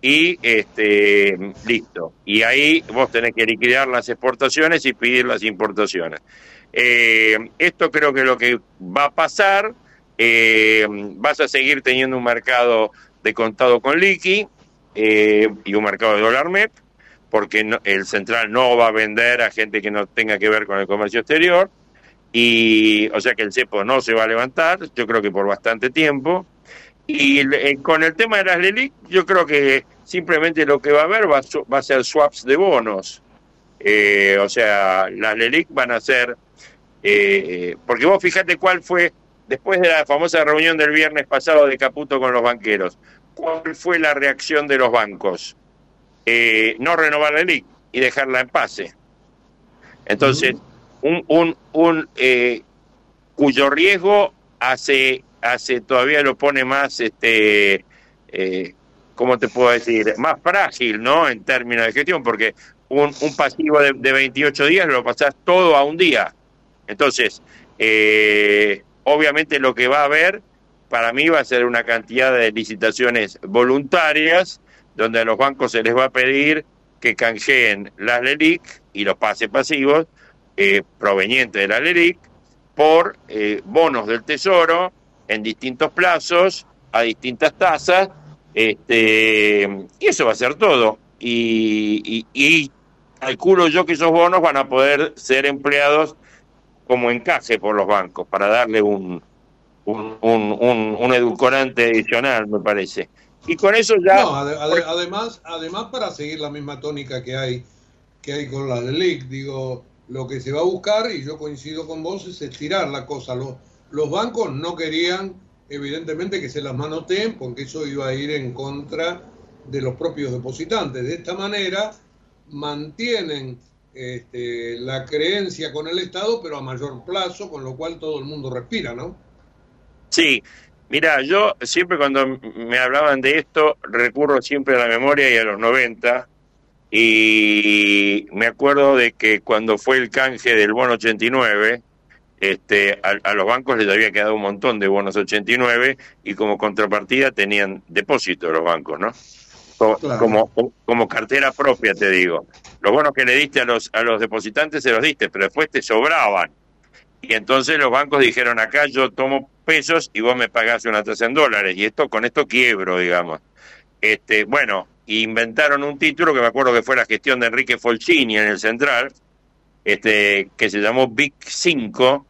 y este listo. Y ahí vos tenés que liquidar las exportaciones y pedir las importaciones. Eh, esto creo que lo que va a pasar, eh, vas a seguir teniendo un mercado de contado con liqui eh, y un mercado de dólar MEP, porque el central no va a vender a gente que no tenga que ver con el comercio exterior, y o sea que el cepo no se va a levantar, yo creo que por bastante tiempo. Y eh, con el tema de las LELIC, yo creo que simplemente lo que va a haber va, a ser swaps de bonos. Eh, o sea, las LELIC van a ser... Eh, porque vos fíjate cuál fue, después de la famosa reunión del viernes pasado de Caputo con los banqueros, ¿cuál fue la reacción de los bancos? Eh, no renovar la LIC y dejarla en pase. Entonces, un, un, un eh, cuyo riesgo hace, hace todavía lo pone más, este, eh, ¿cómo te puedo decir? Más frágil, ¿no? En términos de gestión, porque un, pasivo de, de, 28 días lo pasás todo a un día. Entonces, eh, obviamente lo que va a haber, para mí va a ser una cantidad de licitaciones voluntarias, donde a los bancos se les va a pedir que canjeen las LELIC y los pases pasivos eh, provenientes de la LELIC por eh, bonos del Tesoro en distintos plazos, a distintas tasas, este, y eso va a ser todo. Y, y, calculo yo que esos bonos van a poder ser empleados como encaje por los bancos para darle un, un, un, un, edulcorante adicional, me parece. Y con eso ya... No, ad, ad, además, además para seguir la misma tónica que hay, que hay con la LELIC, digo, lo que se va a buscar, y yo coincido con vos, es estirar la cosa. Los, los bancos no querían, evidentemente, que se las manoteen, porque eso iba a ir en contra de los propios depositantes. De esta manera, mantienen este, la creencia con el Estado, pero a mayor plazo, con lo cual todo el mundo respira, ¿no? Sí, mira, yo siempre cuando me hablaban de esto, recurro siempre a la memoria y a los 90, y me acuerdo de que cuando fue el canje del bono 89, este, a, a, los bancos les había quedado un montón de bonos 89 y como contrapartida tenían depósito los bancos, ¿no? Como, claro. como, como, cartera propia, te digo. Los bonos que le diste a los, a los depositantes se los diste, pero después te sobraban. Y entonces los bancos dijeron, acá yo tomo pesos y vos me pagás una tasa en dólares. Y esto con esto quiebro, digamos. Este, bueno, inventaron un título que me acuerdo que fue la gestión de Enrique Folchini en el Central, este, que se llamó Big 5,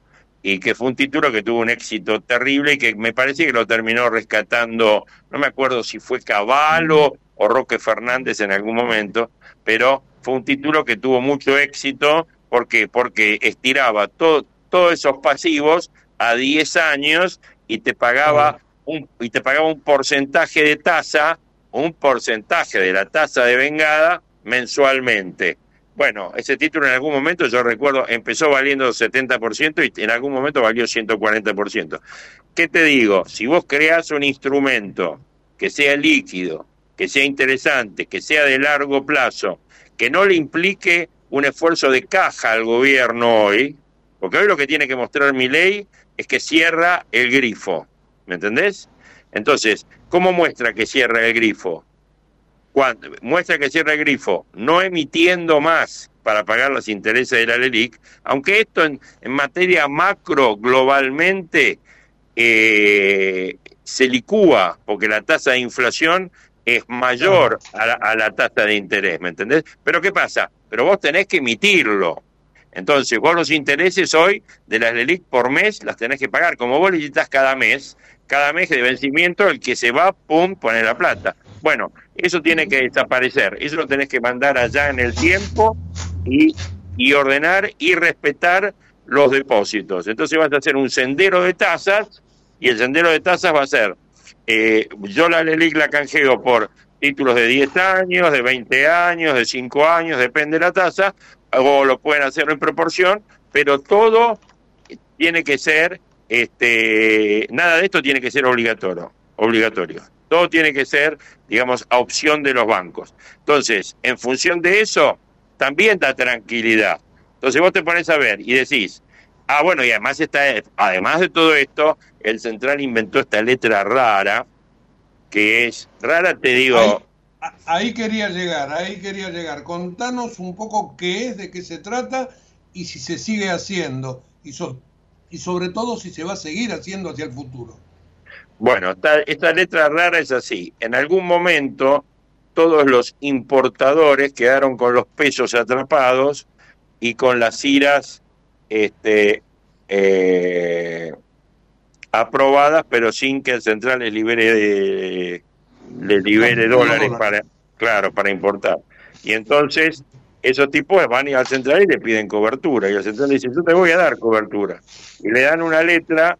y que fue un título que tuvo un éxito terrible y que me parece que lo terminó rescatando, no me acuerdo si fue Caballo o Roque Fernández en algún momento, pero fue un título que tuvo mucho éxito, ¿por qué? Porque estiraba todo, todos esos pasivos a 10 años y te pagaba un, y te pagaba un porcentaje de tasa, un porcentaje de la tasa de vengada mensualmente. Bueno, ese título en algún momento, yo recuerdo, empezó valiendo 70% y en algún momento valió 140%. ¿Qué te digo? Si vos creas un instrumento que sea líquido, que sea interesante, que sea de largo plazo, que no le implique un esfuerzo de caja al gobierno hoy, porque hoy lo que tiene que mostrar mi ley es que cierra el grifo, ¿me entendés? Entonces, ¿cómo muestra que cierra el grifo? Muestra que cierra el grifo, no emitiendo más para pagar los intereses de la LELIC, aunque esto en, en materia macro globalmente eh, se licúa, porque la tasa de inflación es mayor a la, a la, tasa de interés, ¿me entendés? Pero ¿qué pasa? Pero vos tenés que emitirlo. Entonces, vos los intereses hoy de las LELIC por mes las tenés que pagar. Como vos cada mes, cada mes de vencimiento, el que se va, pum, pone la plata. Bueno, eso tiene que desaparecer. Eso lo tenés que mandar allá en el tiempo y, y ordenar y respetar los depósitos. Entonces vas a hacer un sendero de tasas y el sendero de tasas va a ser eh, yo la LELIC la canjeo por títulos de 10 años, de 20 años, de 5 años, depende de la tasa, o lo pueden hacer en proporción, pero todo tiene que ser, este, nada de esto tiene que ser obligatorio, obligatorio. Todo tiene que ser, digamos, a opción de los bancos. Entonces, en función de eso, también da tranquilidad. Entonces vos te pones a ver y decís, Ah, bueno, y además está, además de todo esto, el central inventó esta letra rara, que es rara, te digo. Ahí, quería llegar, ahí quería llegar. Contanos un poco qué es, de qué se trata y si se sigue haciendo y, so, y sobre todo si se va a seguir haciendo hacia el futuro. Bueno, esta, esta letra rara es así. En algún momento todos los importadores quedaron con los pesos atrapados y con las iras este, eh, aprobadas, pero sin que el central les libere, de, les libere dólares para, claro, para importar. Y entonces esos tipos van al central y le piden cobertura. Y el central dice, yo te voy a dar cobertura. Y le dan una letra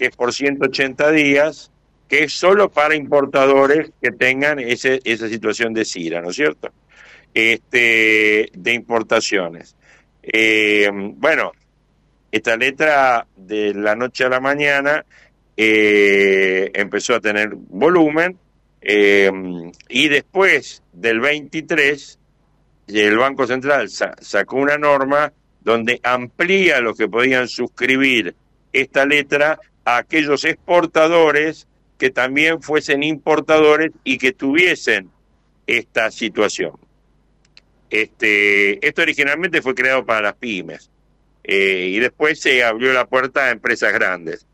que es por 180 días, que es solo para importadores que tengan ese, esa situación de CIRA, ¿no es cierto? Este, de importaciones. Eh, bueno, esta letra de la noche a la mañana eh, empezó a tener volumen eh, y después del 23 el Banco Central sacó una norma donde amplía lo que podían suscribir esta letra a aquellos exportadores que también fuesen importadores y que tuviesen esta situación. Este, esto originalmente fue creado para las pymes eh, y después se abrió la puerta a empresas grandes.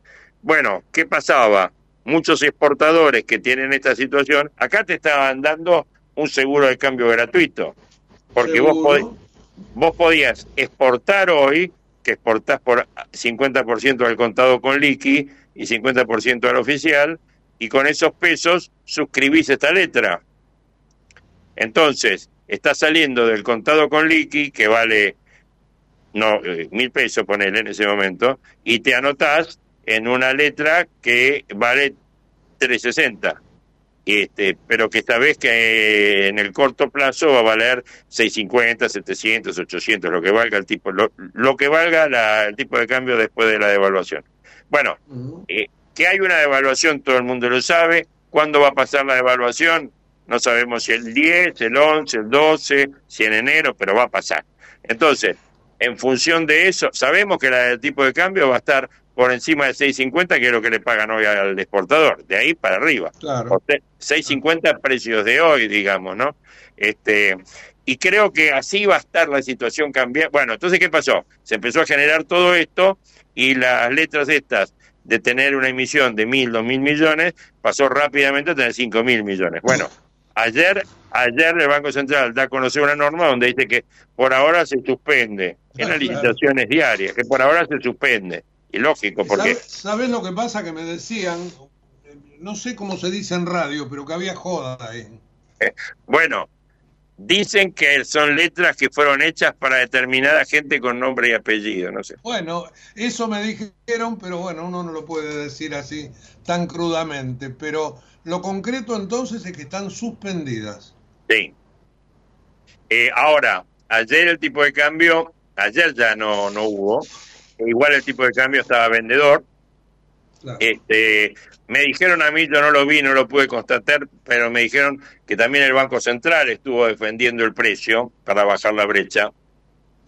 Bueno, ¿qué pasaba? Muchos exportadores que tienen esta situación, acá te estaban dando un seguro de cambio gratuito, porque vos, vos podías exportar hoy, que exportás por 50% al contado con liqui y 50% al oficial, y con esos pesos suscribís esta letra. Entonces, está saliendo del contado con liqui, que vale no eh, mil pesos, ponele en ese momento, y te anotás en una letra que vale 360. Este, pero que esta vez que eh, en el corto plazo va a valer 650, 700, 800, lo que valga el tipo, lo, que valga el tipo de cambio después de la devaluación. Bueno, eh, que hay una devaluación, todo el mundo lo sabe. ¿Cuándo va a pasar la devaluación? No sabemos si el 10, el 11, el 12, si en enero, pero va a pasar. Entonces, en función de eso, sabemos que el tipo de cambio va a estar por encima de 6.50, que es lo que le pagan hoy al exportador, de ahí para arriba. Claro. 6.50 precios de hoy, digamos, ¿no? Este, y creo que así va a estar la situación cambiada. Bueno, entonces, ¿qué pasó? Se empezó a generar todo esto y las letras estas de tener una emisión de mil, dos mil millones, pasó rápidamente a tener cinco mil millones. Bueno, ayer, ayer el Banco Central da a conocer una norma donde dice que por ahora se suspende en las licitaciones diarias, que por ahora se suspende. Y lógico, porque... ¿Sabes lo que pasa? Que me decían, no sé cómo se dice en radio, pero que había joda ahí. Eh, bueno, Dicen que son letras que fueron hechas para determinada gente con nombre y apellido, no sé. Bueno, eso me dijeron, pero bueno, uno no lo puede decir así tan crudamente. Pero lo concreto entonces es que están suspendidas. Sí. Eh, ahora, ayer el tipo de cambio, ayer ya no, no hubo. Igual el tipo de cambio estaba vendedor. Este, me dijeron a mí, yo no lo vi, no lo pude constatar, pero me dijeron que también el Banco Central estuvo defendiendo el precio para bajar la brecha.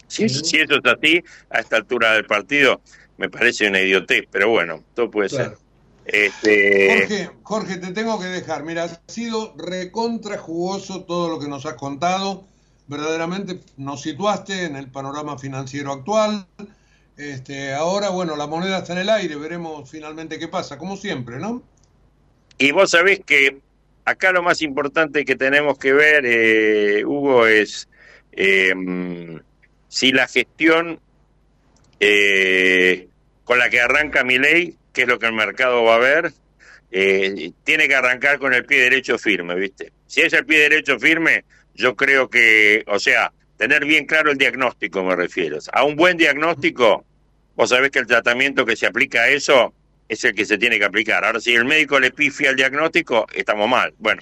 Si, eso es así, a esta altura del partido, me parece una idiotez, pero bueno, todo puede ser. Este... Jorge, Jorge, te tengo que dejar. Mira, ha sido recontra jugoso todo lo que nos has contado. Verdaderamente nos situaste en el panorama financiero actual este, ahora, bueno, la moneda está en el aire, veremos finalmente qué pasa, como siempre, ¿no? Y vos sabés que acá lo más importante que tenemos que ver, eh, Hugo, es em, si la gestión eh, con la que arranca mi ley, que es lo que el mercado va a ver, eh, tiene que arrancar con el pie derecho firme, ¿viste? Si es el pie derecho firme, yo creo que, o sea, tener bien claro el diagnóstico, me refiero. A un buen diagnóstico, vos sabés que el tratamiento que se aplica a eso es el que se tiene que aplicar. Ahora, si el médico le pifia el diagnóstico, estamos mal. Bueno,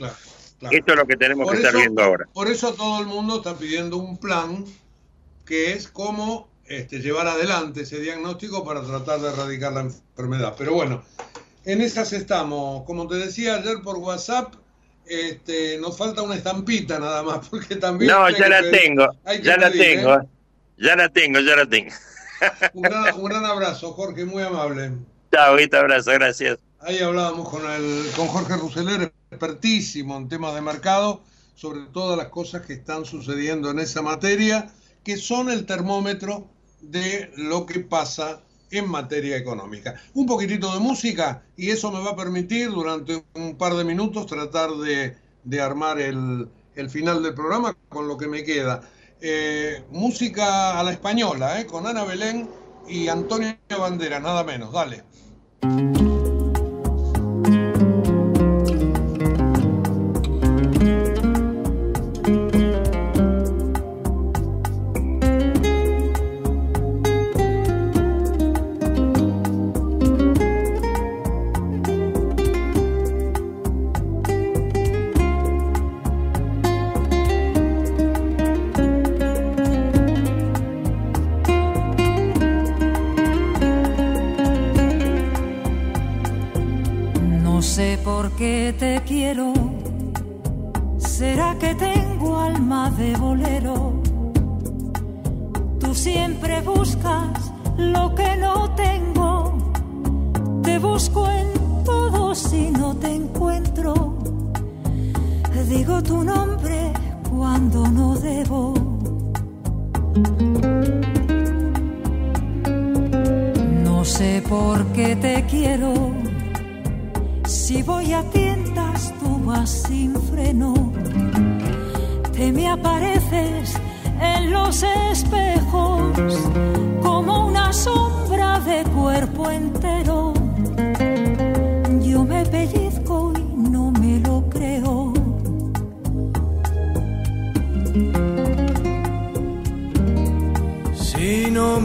esto es lo que tenemos que estar viendo ahora. Por eso todo el mundo está pidiendo un plan que es cómo este, llevar adelante ese diagnóstico para tratar de erradicar la enfermedad. Pero bueno, en esas estamos. Como te decía ayer por WhatsApp, este, nos falta una estampita nada más, porque también... No, ya la tengo, ya la tengo, ¿eh? ya la tengo, ya la tengo. Un gran, abrazo, Jorge, muy amable. Chao, un abrazo, gracias. Ahí hablábamos con, el, con Jorge Ruseler, expertísimo en temas de mercado, sobre todas las cosas que están sucediendo en esa materia, que son el termómetro de lo que pasa en materia económica. Un poquitito de música y eso me va a permitir durante un par de minutos tratar de, armar el, el final del programa con lo que me queda. Eh, música a la española, eh, con Ana Belén y Antonio Bandera, nada menos. Dale.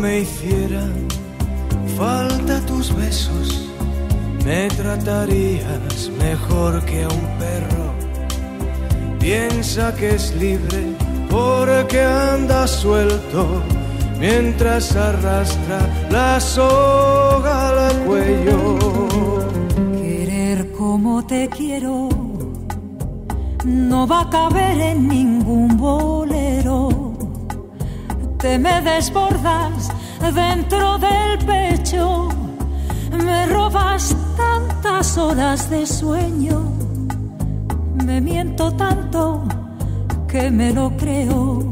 Me hicieran falta tus besos, me tratarías mejor que a un perro. Piensa que es libre porque anda suelto mientras arrastra la soga al cuello. Querer como te quiero no va a caber en ningún bolero. Te me desbordas dentro del pecho, me robas tantas horas de sueño, me miento tanto que me lo creo.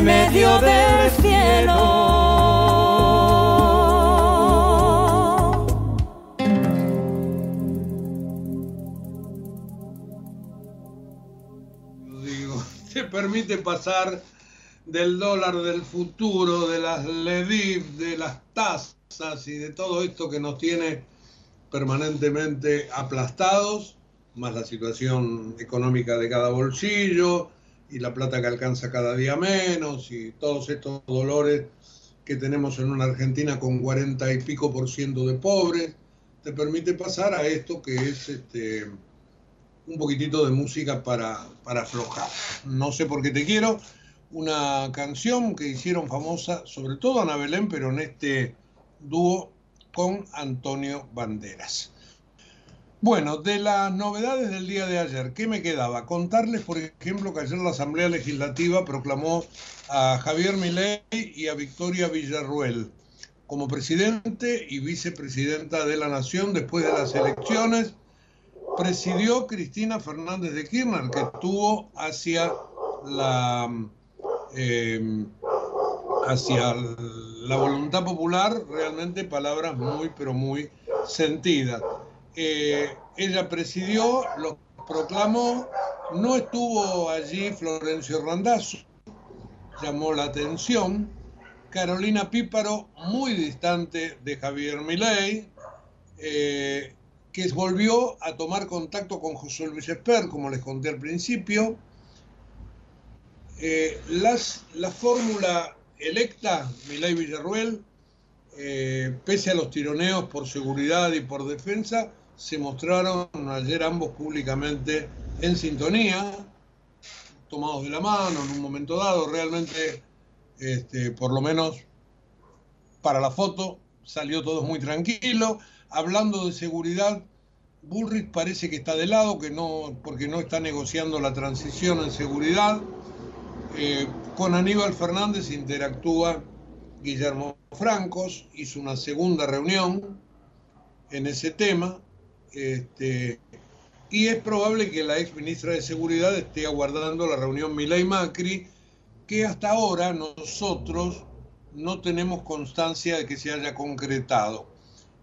en medio del cielo. te permite pasar del dólar del futuro, de las LEDIV, de las tasas y de todo esto que nos tiene permanentemente aplastados, más la situación económica de cada bolsillo y la plata que alcanza cada día menos y todos estos dolores que tenemos en una Argentina con 40 y pico por ciento de pobres, te permite pasar a esto que es este, un poquitito de música para, para aflojar. No sé por qué te quiero, una canción que hicieron famosa, sobre todo Ana Belén, pero en este dúo con Antonio Banderas. Bueno, de las novedades del día de ayer, ¿qué me quedaba? Contarles, por ejemplo, que ayer la Asamblea Legislativa proclamó a Javier Milei y a Victoria Villarruel como presidente y vicepresidenta de la Nación después de las elecciones. Presidió Cristina Fernández de Kirchner, que estuvo hacia la eh, hacia la voluntad popular, realmente palabras muy, pero muy sentidas. Ella presidió, lo proclamó, no estuvo allí Florencio Randazzo, llamó la atención. Carolina Píparo, muy distante de Javier Milei, eh, que volvió a tomar contacto con José Luis Esper, como les conté al principio. Eh, la fórmula electa, Milei Villarruel, eh, pese a los tironeos por seguridad y por defensa, se mostraron ayer ambos públicamente en sintonía, tomados de la mano en un momento dado, realmente, este, por lo menos para la foto, salió todo muy tranquilo. Hablando de seguridad, Bullrich parece que está de lado, que no, porque no está negociando la transición en seguridad. Eh, Con Aníbal Fernández interactúa Guillermo Francos, hizo una segunda reunión en ese tema, este, y es probable que la ex ministra de Seguridad esté aguardando la reunión Milei Macri, que hasta ahora nosotros no tenemos constancia de que se haya concretado.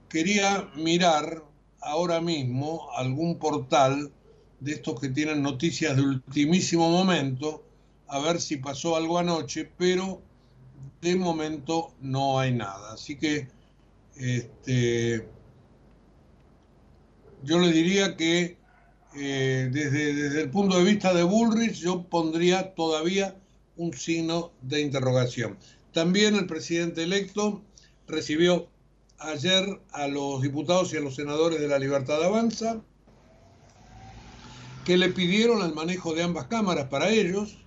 Quería mirar ahora mismo algún portal de estos que tienen noticias de ultimísimo momento, a ver si pasó algo anoche, pero de momento no hay nada. Así que este, yo le diría que eh, desde, desde el punto de vista de Bullrich yo pondría todavía un signo de interrogación. También el presidente electo recibió ayer a los diputados y a los senadores de la Libertad Avanza, que le pidieron el manejo de ambas cámaras para ellos,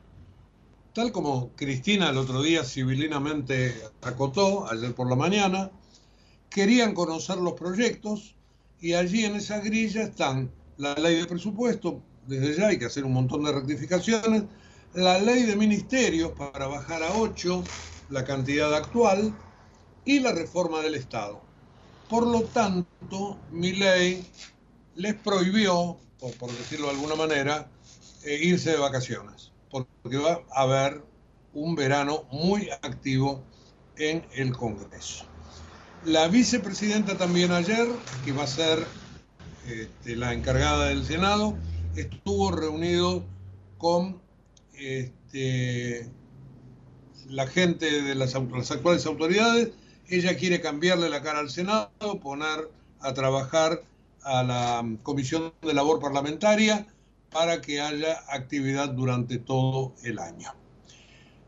tal como Cristina el otro día civilinamente acotó ayer por la mañana, querían conocer los proyectos y allí en esa grilla están la ley de presupuesto, desde ya hay que hacer un montón de rectificaciones, la ley de ministerios para bajar a 8 la cantidad actual y la reforma del Estado. Por lo tanto, mi ley les prohibió, por decirlo de alguna manera, eh, irse de vacaciones, porque va a haber un verano muy activo en el Congreso. La vicepresidenta también ayer, que va a ser este, la encargada del Senado, estuvo reunido con este, la gente de las, las, actuales autoridades. Ella quiere cambiarle la cara al Senado, poner a trabajar a la Comisión de Labor Parlamentaria para que haya actividad durante todo el año.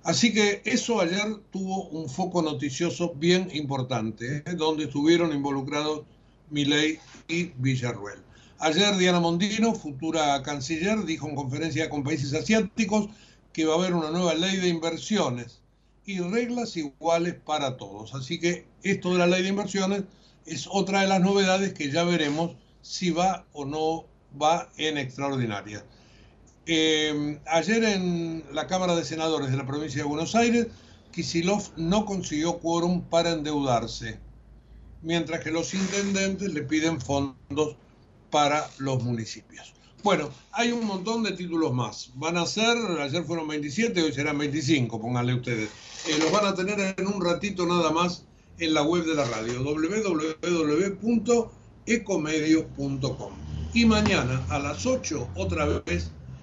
Así que eso ayer tuvo un foco noticioso bien importante, ¿eh? donde estuvieron involucrados Milei y Villarruel. Ayer Diana Mondino, futura canciller, dijo en conferencia con países asiáticos que va a haber una nueva ley de inversiones y reglas iguales para todos. Así que esto de la ley de inversiones es otra de las novedades que ya veremos si va o no va en extraordinaria. Eh, ayer en la Cámara de Senadores de la provincia de Buenos Aires, Kisilov no consiguió quórum para endeudarse, mientras que los intendentes le piden fondos para los municipios. Bueno, hay un montón de títulos más. Van a ser, ayer fueron 27, hoy serán 25, pónganle ustedes. Eh, los van a tener en un ratito nada más en la web de la radio, www.ecomedios.com. Y mañana a las 8 otra vez